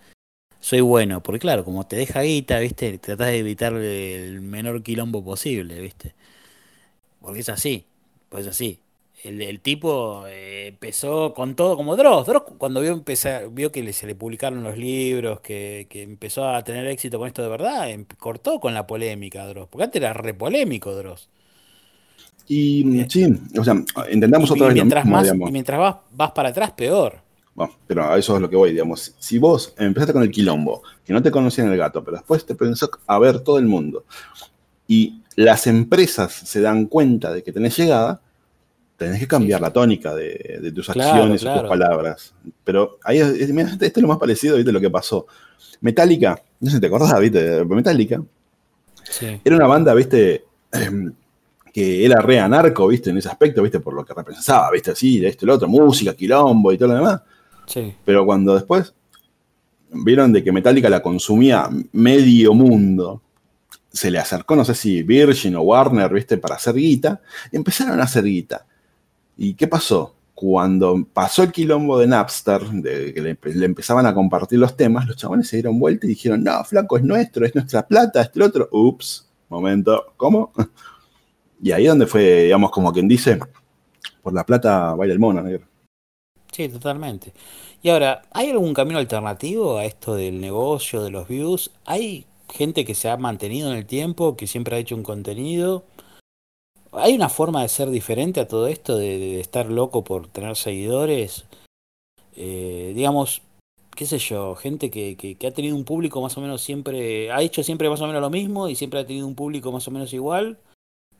soy bueno, porque claro, como te deja guita, ¿viste? Tratás de evitar el menor quilombo posible, ¿viste? Porque es así, pues es así. el, tipo eh, empezó con todo como Dross. Dross cuando vio, empezar, vio que se le publicaron los libros, que, empezó a tener éxito con esto de verdad, em, cortó con la polémica Dross. Porque antes era re polémico Dross. Y sí, o sea, entendamos otra vez mientras más, Y mientras vas, vas para atrás, peor. Bueno, pero a eso es lo que voy, digamos. Si vos empezaste con el quilombo, que no te conocían el gato, pero después te pensó a ver todo el mundo, y las empresas se dan cuenta de que tenés llegada, tenés que cambiar la tónica de, tus acciones o tus palabras. Pero ahí, esto es lo más parecido, ¿viste? Lo que pasó. Metallica, no sé si te acordás, ¿viste? Metallica. Era una banda, ¿viste? que era re anarco, ¿viste? En ese aspecto, ¿viste? Por lo que representaba, ¿viste? Así, de esto y lo otro, música, quilombo y todo lo demás. Sí. Pero cuando después vieron de que Metallica la consumía medio mundo, se le acercó, no sé si Virgin o Warner, ¿viste? Para hacer guita, empezaron a hacer guita. ¿Y qué pasó? Cuando pasó el quilombo de Napster, de que le, empezaban a compartir los temas, los chabones se dieron vuelta y dijeron, no, flaco, es nuestro, es nuestra plata, es el otro. Ups, momento, ¿cómo? Y ahí donde fue, digamos, como quien dice, por la plata baila el mono, negro. Sí, totalmente. Y ahora, ¿hay algún camino alternativo a esto del negocio, de los views? ¿Hay gente que se ha mantenido en el tiempo, que siempre ha hecho un contenido? ¿Hay una forma de ser diferente a todo esto, de, estar loco por tener seguidores? Eh, digamos, qué sé yo, gente que, que, que, ha tenido un público más o menos siempre, ha hecho siempre más o menos lo mismo y siempre ha tenido un público más o menos igual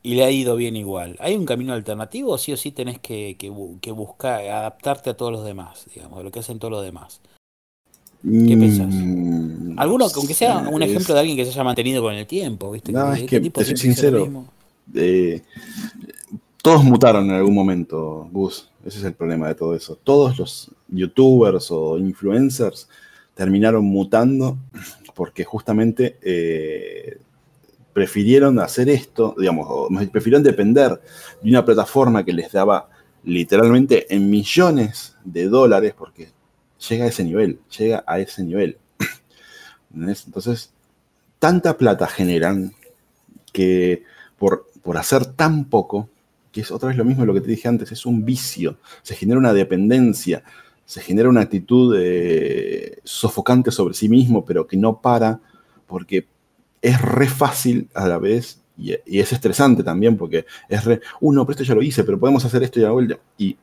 y le ha ido bien igual. ¿Hay un camino alternativo o sí o sí tenés que, que, buscar, adaptarte a todos los demás, digamos, a lo que hacen todos los demás? ¿Qué mm, pensás? Alguno, aunque sea un ejemplo de alguien que se haya mantenido con el tiempo, ¿viste? No, es que, te soy sincero, eh, todos mutaron en algún momento, Gus. Ese es el problema de todo eso. Todos los youtubers o influencers terminaron mutando porque justamente eh, prefirieron hacer esto, digamos, prefirieron depender de una plataforma que les daba literalmente en millones de dólares, porque llega a ese nivel, llega a ese nivel. Entonces, tanta plata generan que por, por hacer tan poco, que es otra vez lo mismo lo que te dije antes, es un vicio, se genera una dependencia, se genera una actitud eh, sofocante sobre sí mismo, pero que no para, porque es re fácil a la vez y, es estresante también porque es re, uno, uh, pero esto ya lo hice, pero podemos hacer esto y de vuelta. Y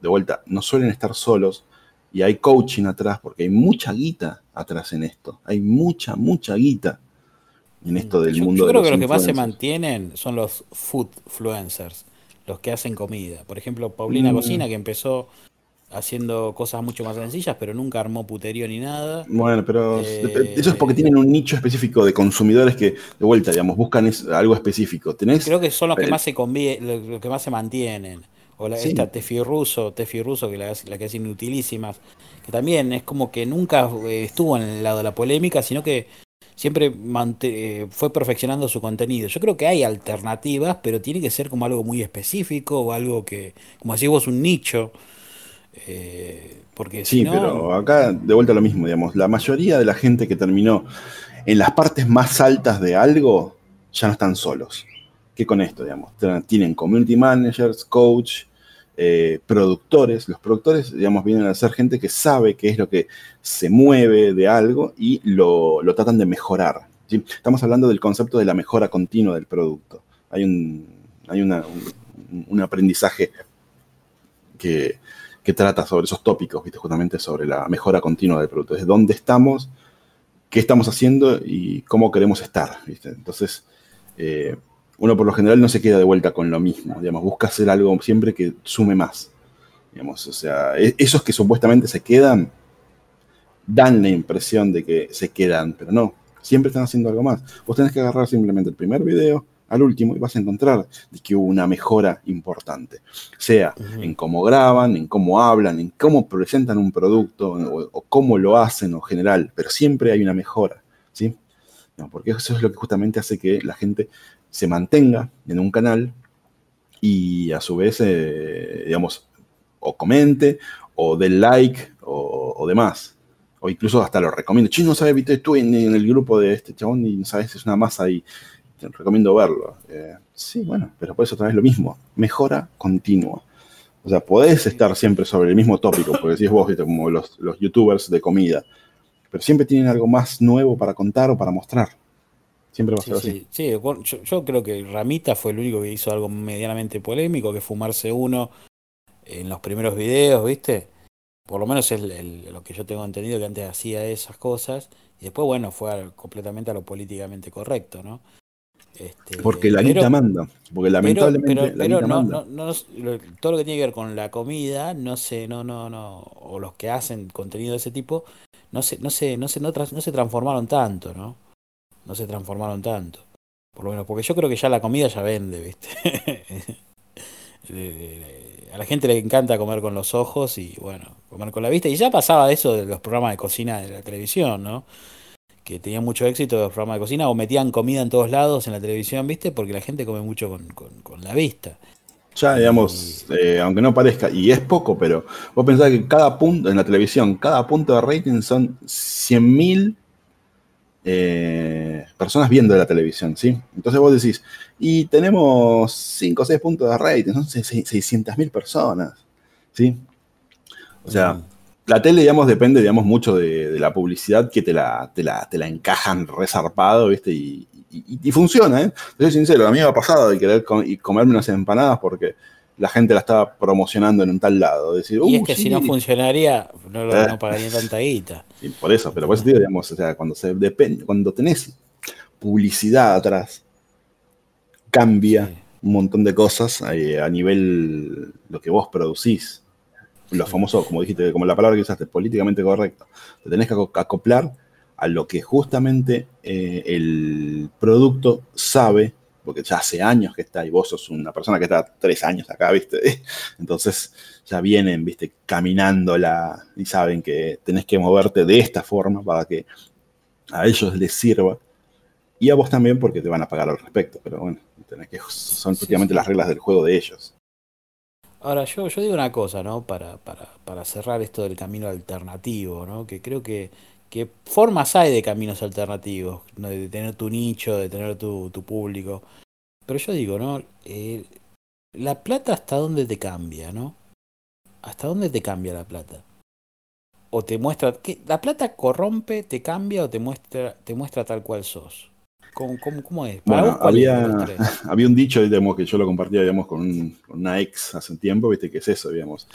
de vuelta, no suelen estar solos y hay coaching atrás porque hay mucha guita atrás en esto. Hay mucha, mucha guita en esto del mundo. Yo creo que los que más se mantienen son los food influencers, los que hacen comida. Por ejemplo, Paulina mm. Cocina, que empezó haciendo cosas mucho más sencillas, pero nunca armó puterío ni nada. Bueno, pero eh, eso es porque tienen un nicho específico de consumidores que, de vuelta, digamos, buscan algo específico. ¿Tenés? Creo que son los que eh, más se los que más se mantienen. O la, esta Tefi Russo, Tefi Russo, que la, la que es inutilísimas, que también es como que nunca eh, estuvo en el lado de la polémica, sino que siempre fue perfeccionando su contenido. Yo creo que hay alternativas, pero tiene que ser como algo muy específico o algo que, como decís vos, un nicho eh, porque sí, pero acá de vuelta lo mismo, digamos. La mayoría de la gente que terminó en las partes más altas de algo ya no están solos. ¿Qué con esto, digamos? Tienen community managers, coach, eh, productores. Los productores, digamos, vienen a ser gente que sabe qué es lo que se mueve de algo y lo, tratan de mejorar. Estamos hablando del concepto de la mejora continua del producto. Hay un, hay un aprendizaje que, que trata sobre esos tópicos, ¿viste? justamente sobre la mejora continua del producto. Es dónde estamos, qué estamos haciendo y cómo queremos estar. Entonces, eh, uno por lo general no se queda de vuelta con lo mismo, digamos, busca hacer algo siempre que sume más. Digamos, o sea, e-, esos que supuestamente se quedan dan la impresión de que se quedan, pero no, siempre están haciendo algo más. Vos tenés que agarrar simplemente el primer video, al último y vas a encontrar que hubo una mejora importante, sea en cómo graban, en cómo hablan, en cómo presentan un producto o, cómo lo hacen en general, pero siempre hay una mejora, ¿sí? porque eso es lo que justamente hace que la gente se mantenga en un canal y a su vez, eh, digamos, o comente o dé like o, demás. O incluso hasta lo recomiendo. Chino, no sabes, viste, estuve en, en, el grupo de este chabón y no sabes, es una masa recomiendo verlo. Eh, sí, bueno, pero por eso otra vez lo mismo, mejora continua. O sea, podés estar siempre sobre el mismo tópico, porque decís vos, como los, los youtubers de comida, pero siempre tienen algo más nuevo para contar o para mostrar. Siempre va a ser así. Sí, yo, creo que Ramita fue el único que hizo algo medianamente polémico, que fumarse uno en los primeros videos, ¿viste? Por lo menos es lo que yo tengo entendido que antes hacía esas cosas. Y después, bueno, fue completamente a lo políticamente correcto, ¿no? Este, porque la guita manda. Porque lamentablemente pero, no, No, todo lo que tiene que ver con la comida, no sé, no, no, no, o los que hacen contenido de ese tipo, no se, no se, no se, no, no se transformaron tanto, ¿no? no se transformaron tanto. Por lo menos, porque yo creo que ya la comida ya vende, ¿viste? a la gente le encanta comer con los ojos y bueno, comer con la vista. Y ya pasaba eso de los programas de cocina de la televisión, ¿no? Que tenían mucho éxito los programas de cocina o metían comida en todos lados en la televisión, ¿viste? Porque la gente come mucho con, con, la vista. Ya, digamos, eh, aunque no parezca, y es poco, pero vos pensás que cada punto en la televisión, cada punto de rating son 100.000 eh, personas viendo la televisión, ¿sí? Entonces vos decís, y tenemos 5 o 6 puntos de rating, son 600.000 personas, ¿sí? O sea, la tele, digamos, depende, digamos, mucho de, la publicidad que te la, te la, te la encajan resarpado, ¿viste? Y, funciona, ¿eh? Soy sincero, a mí me ha pasado de querer comerme unas empanadas porque la gente la estaba promocionando en un tal lado. Decir, y es uh, que si no funcionaría, no, eh. no pagaría tanta guita. por eso, pero por eso digo, digamos, o sea, cuando, se depende, cuando tenés publicidad atrás, cambia un montón de cosas eh, a nivel lo que vos producís. Lo famoso, como dijiste, como la palabra que usaste, políticamente correcto. Te tenés que acoplar a lo que justamente eh, el producto sabe porque ya hace años que está y vos sos una persona que está tres años acá, ¿viste? Entonces ya vienen, ¿viste? Caminándola y saben que tenés que moverte de esta forma para que a ellos les sirva y a vos también porque te van a pagar al respecto, pero bueno, tenés que, son prácticamente las reglas del juego de ellos. Ahora, yo, yo digo una cosa, ¿no? Para, para, para cerrar esto del camino alternativo, ¿no? Que creo que, que formas hay de caminos alternativos, de tener tu nicho, de tener tu, tu público. Pero yo digo, ¿no? Eh, la plata hasta dónde te cambia, ¿no? ¿Hasta dónde te cambia la plata? O te muestra, que ¿la plata corrompe, te cambia o te muestra, te muestra tal cual sos? ¿Cómo, cómo, es? bueno, había, había un dicho digamos, que yo lo compartía digamos, con, con, una ex hace un tiempo, ¿viste? que es eso, digamos.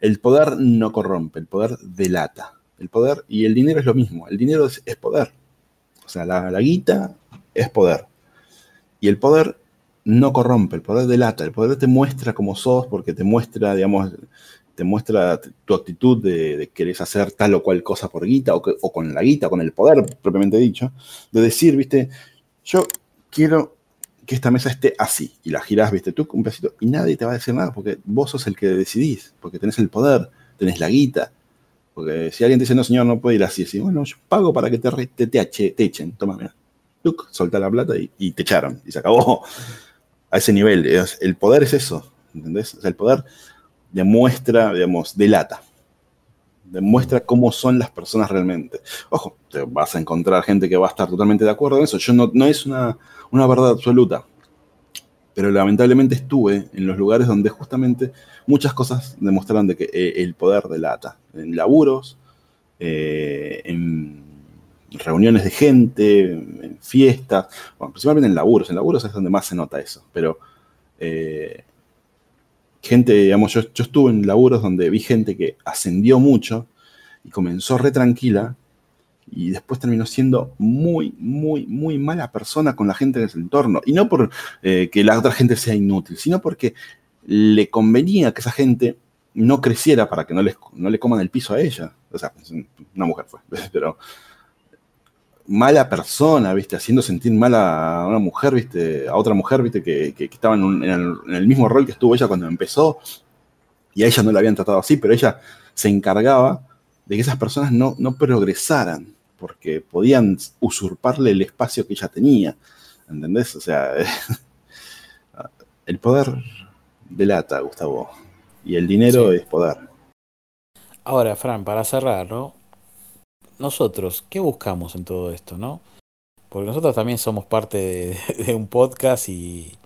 El poder no corrompe, el poder delata el poder y el dinero es lo mismo. El dinero es, poder. O sea, la, la, guita es poder. Y el poder no corrompe, el poder delata, el poder te muestra como sos porque te muestra, digamos, te muestra tu actitud de, de querer hacer tal o cual cosa por guita o, o, con la guita, con el poder propiamente dicho, de decir, viste, yo quiero que esta mesa esté así y la girás, viste, tú un pedacito y nadie te va a decir nada porque vos sos el que decidís, porque tenés el poder, tenés la guita, porque si alguien te dice, no, señor, no puede ir así, así bueno, yo pago para que te, te, te, echen, toma, mira. Luke, solta la plata y, te echaron, y se acabó. A ese nivel, el poder es eso, ¿entendés? O sea, el poder demuestra, digamos, delata. Demuestra cómo son las personas realmente. Ojo, te vas a encontrar gente que va a estar totalmente de acuerdo en eso. Yo no, no es una, una verdad absoluta. Pero lamentablemente estuve en los lugares donde justamente muchas cosas demostraron de que eh, el poder delata, en laburos, eh, en reuniones de gente, en fiestas, bueno, principalmente en laburos, en laburos es donde más se nota eso, pero eh, gente, digamos, yo, yo estuve en laburos donde vi gente que ascendió mucho y comenzó re tranquila y después terminó siendo muy, muy, muy mala persona con la gente de su entorno. Y no por eh, que la otra gente sea inútil, sino porque le convenía que esa gente no creciera para que no, les, no le coman el piso a ella. O sea, una mujer fue, pero mala persona, ¿viste? Haciendo sentir mal a una mujer, ¿viste? A otra mujer, ¿viste? Que, que, estaba en, el, en, el, mismo rol que estuvo ella cuando empezó. Y a ella no la habían tratado así, pero ella se encargaba de que esas personas no, no progresaran porque podían usurparle el espacio que ella tenía. ¿Entendés? O sea, el poder delata, Gustavo. Y el dinero es poder. Ahora, Fran, para cerrar, ¿no? Nosotros, ¿qué buscamos en todo esto, no? Porque nosotros también somos parte de, un podcast y,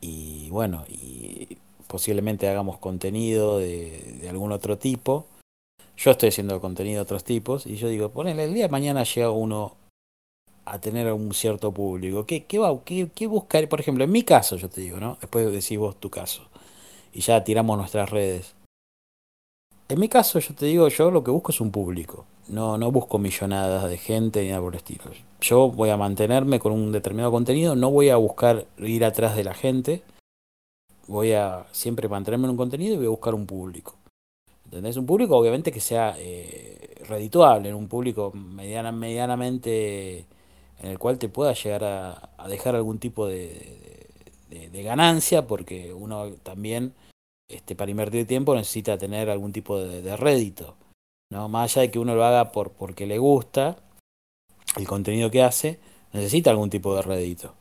y bueno, y posiblemente hagamos contenido de, algún otro tipo. Yo estoy haciendo contenido de otros tipos y yo digo, ponele, el día de mañana llega uno a tener un cierto público. ¿Qué, qué, va, qué, qué buscar? Por ejemplo, en mi caso, yo te digo, ¿no? Después decís vos tu caso. Y ya tiramos nuestras redes. En mi caso, yo te digo, yo lo que busco es un público. No, no busco millonadas de gente ni nada por el estilo. Yo voy a mantenerme con un determinado contenido, no voy a buscar ir atrás de la gente. Voy a siempre mantenerme en un contenido y voy a buscar un público. ¿Entendés? Un público obviamente que sea eh, redituable, un público mediana, medianamente en el cual te pueda llegar a, dejar algún tipo de, de, ganancia, porque uno también este, para invertir tiempo necesita tener algún tipo de, rédito. ¿No? Más allá de que uno lo haga por, porque le gusta el contenido que hace, necesita algún tipo de rédito.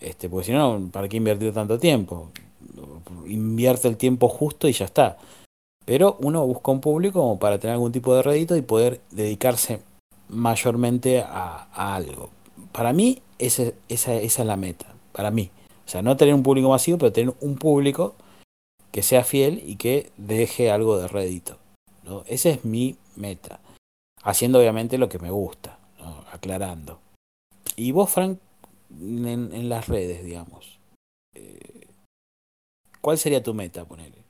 Este, porque si no, ¿para qué invertir tanto tiempo? Invierte el tiempo justo y ya está. Pero uno busca un público como para tener algún tipo de rédito y poder dedicarse mayormente a, algo. Para mí, esa, esa, esa es la meta. Para mí. O sea, no tener un público masivo, pero tener un público que sea fiel y que deje algo de rédito. ¿No? Esa es mi meta. Haciendo obviamente lo que me gusta, aclarando. Y vos, Frank, en, las redes, digamos. Eh, ¿Cuál sería tu meta, ponele?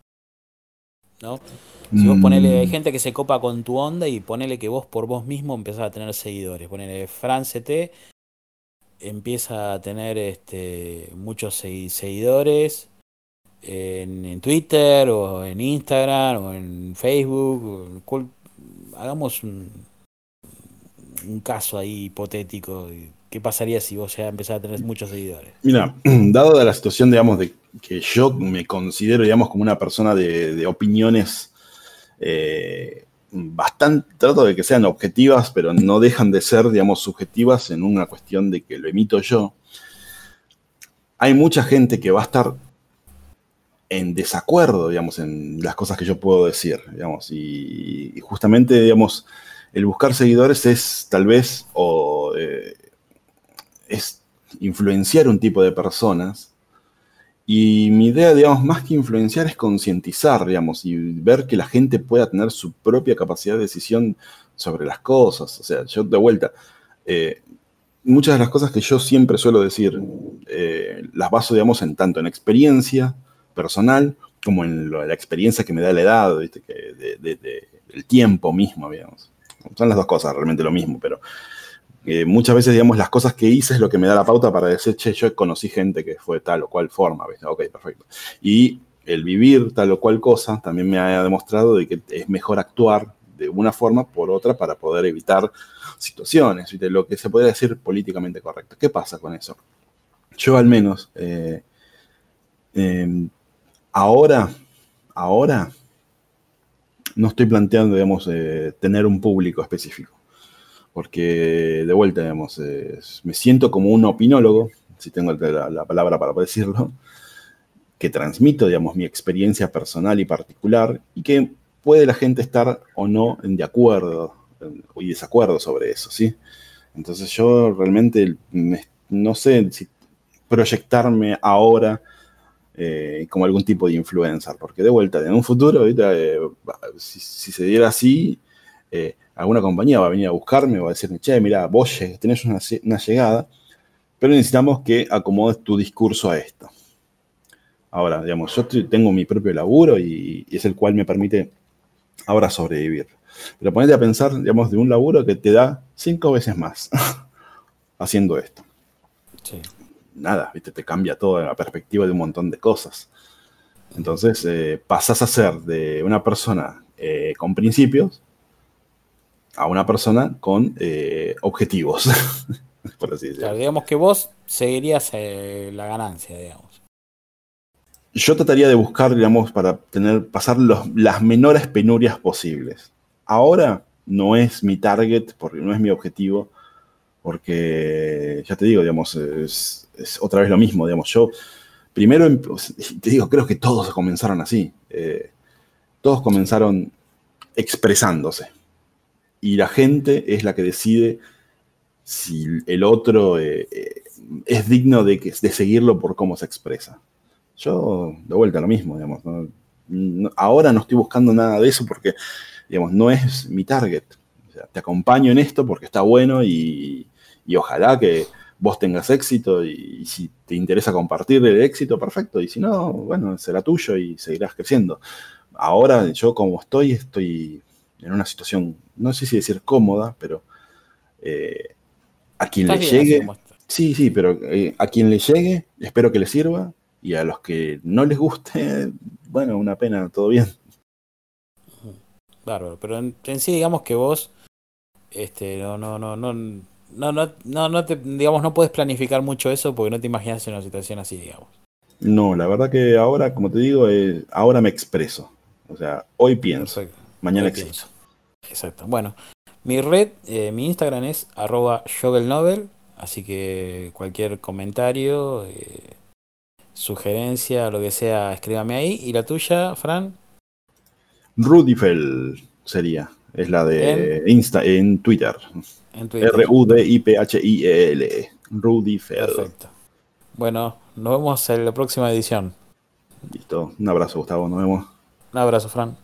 ¿No? Si vos ponele, hay mm. gente que se copa con tu onda y ponele que vos por vos mismo empezás a tener seguidores. Ponele Fran CT empieza a tener este, muchos seguidores en, Twitter o en Instagram o en Facebook. hagamos un, caso ahí hipotético. ¿Qué pasaría si vos ya empezás a tener muchos seguidores? Mira, dado la situación, digamos, de que yo me considero, digamos, como una persona de, opiniones eh, bastante, trato de que sean objetivas, pero no dejan de ser, digamos, subjetivas en una cuestión de que lo emito yo. Hay mucha gente que va a estar en desacuerdo, digamos, en las cosas que yo puedo decir, digamos, y, justamente, digamos, el buscar seguidores es tal vez, o eh, es influenciar un tipo de personas, y mi idea, digamos, más que influenciar es concientizar, digamos, y ver que la gente pueda tener su propia capacidad de decisión sobre las cosas, o sea, yo de vuelta, eh, muchas de las cosas que yo siempre suelo decir, eh, las baso, digamos, en tanto en experiencia, personal, como en la experiencia que me da la edad, ¿viste? Que del tiempo mismo, digamos. Son las dos cosas, realmente lo mismo, pero eh, muchas veces, digamos, las cosas que hice es lo que me da la pauta para decir, che, yo conocí gente que fue tal o cual forma, ¿viste? Ok, perfecto. Y el vivir tal o cual cosa también me ha demostrado de que es mejor actuar de una forma por otra para poder evitar situaciones, ¿viste? lo que se podría decir políticamente correcto. ¿Qué pasa con eso? Yo al menos eh, em, Ahora, ahora, no estoy planteando, digamos, eh, tener un público específico. Porque, de vuelta, digamos, me siento como un opinólogo, si tengo la, palabra para decirlo, que transmito, digamos, mi experiencia personal y particular y que puede la gente estar o no en de acuerdo y desacuerdo sobre eso, ¿sí? Entonces yo realmente no sé si proyectarme ahora eh, como algún tipo de influencer, porque de vuelta, en un futuro, eh, si, se diera así, eh, alguna compañía va a venir a buscarme va a decirme, che, mira, vos tenés una, llegada, pero necesitamos que acomodes tu discurso a esto. Ahora, digamos, yo tengo mi propio laburo y, es el cual me permite ahora sobrevivir. Pero ponete a pensar, digamos, de un laburo que te da cinco veces más haciendo esto. Sí nada, ¿viste? te cambia toda la perspectiva de un montón de cosas. Entonces eh, pasas a ser de una persona eh, con principios a una persona con eh, objetivos, por así decirlo. digamos que vos seguirías la ganancia, digamos. Yo trataría de buscar, digamos, para tener, pasar las menores penurias posibles. Ahora no es mi target, porque no es mi objetivo, porque ya te digo, digamos, es, otra vez lo mismo, digamos, yo primero, te digo, creo que todos comenzaron así, eh, todos comenzaron expresándose y la gente es la que decide si el otro eh, eh, es digno de, que, de seguirlo por cómo se expresa. Yo, de vuelta, lo mismo, digamos. ahora no estoy buscando nada de eso porque, digamos, no es mi target. Te acompaño en esto porque está bueno y, ojalá que vos tengas éxito y, si te interesa compartir el éxito, perfecto. Y si no, bueno, será tuyo y seguirás creciendo. Ahora yo como estoy, estoy en una situación, no sé si decir cómoda, pero eh, a quien le llegue... Sí, sí, pero eh, a quien le llegue, espero que le sirva y a los que no les guste, bueno, una pena, todo bien. Bárbaro, pero en, sí digamos que vos este no no no no no no no te digamos no puedes planificar mucho eso porque no te imaginas en una situación así, digamos. No, la verdad que ahora, como te digo, eh, ahora me expreso. O sea, hoy pienso, mañana existo. Exacto. Bueno, mi red, eh, mi Instagram es arroba novel así que cualquier comentario, eh, sugerencia, lo que sea, escríbame ahí. ¿Y la tuya, Fran? Rudifel sería. Es la de Insta, en Twitter. R-U-D-I-P-H-I-E-L. E. Rudifel. Perfecto. Bueno, nos vemos en la próxima edición. Listo. Un abrazo, Gustavo. Nos vemos. Un abrazo, Fran.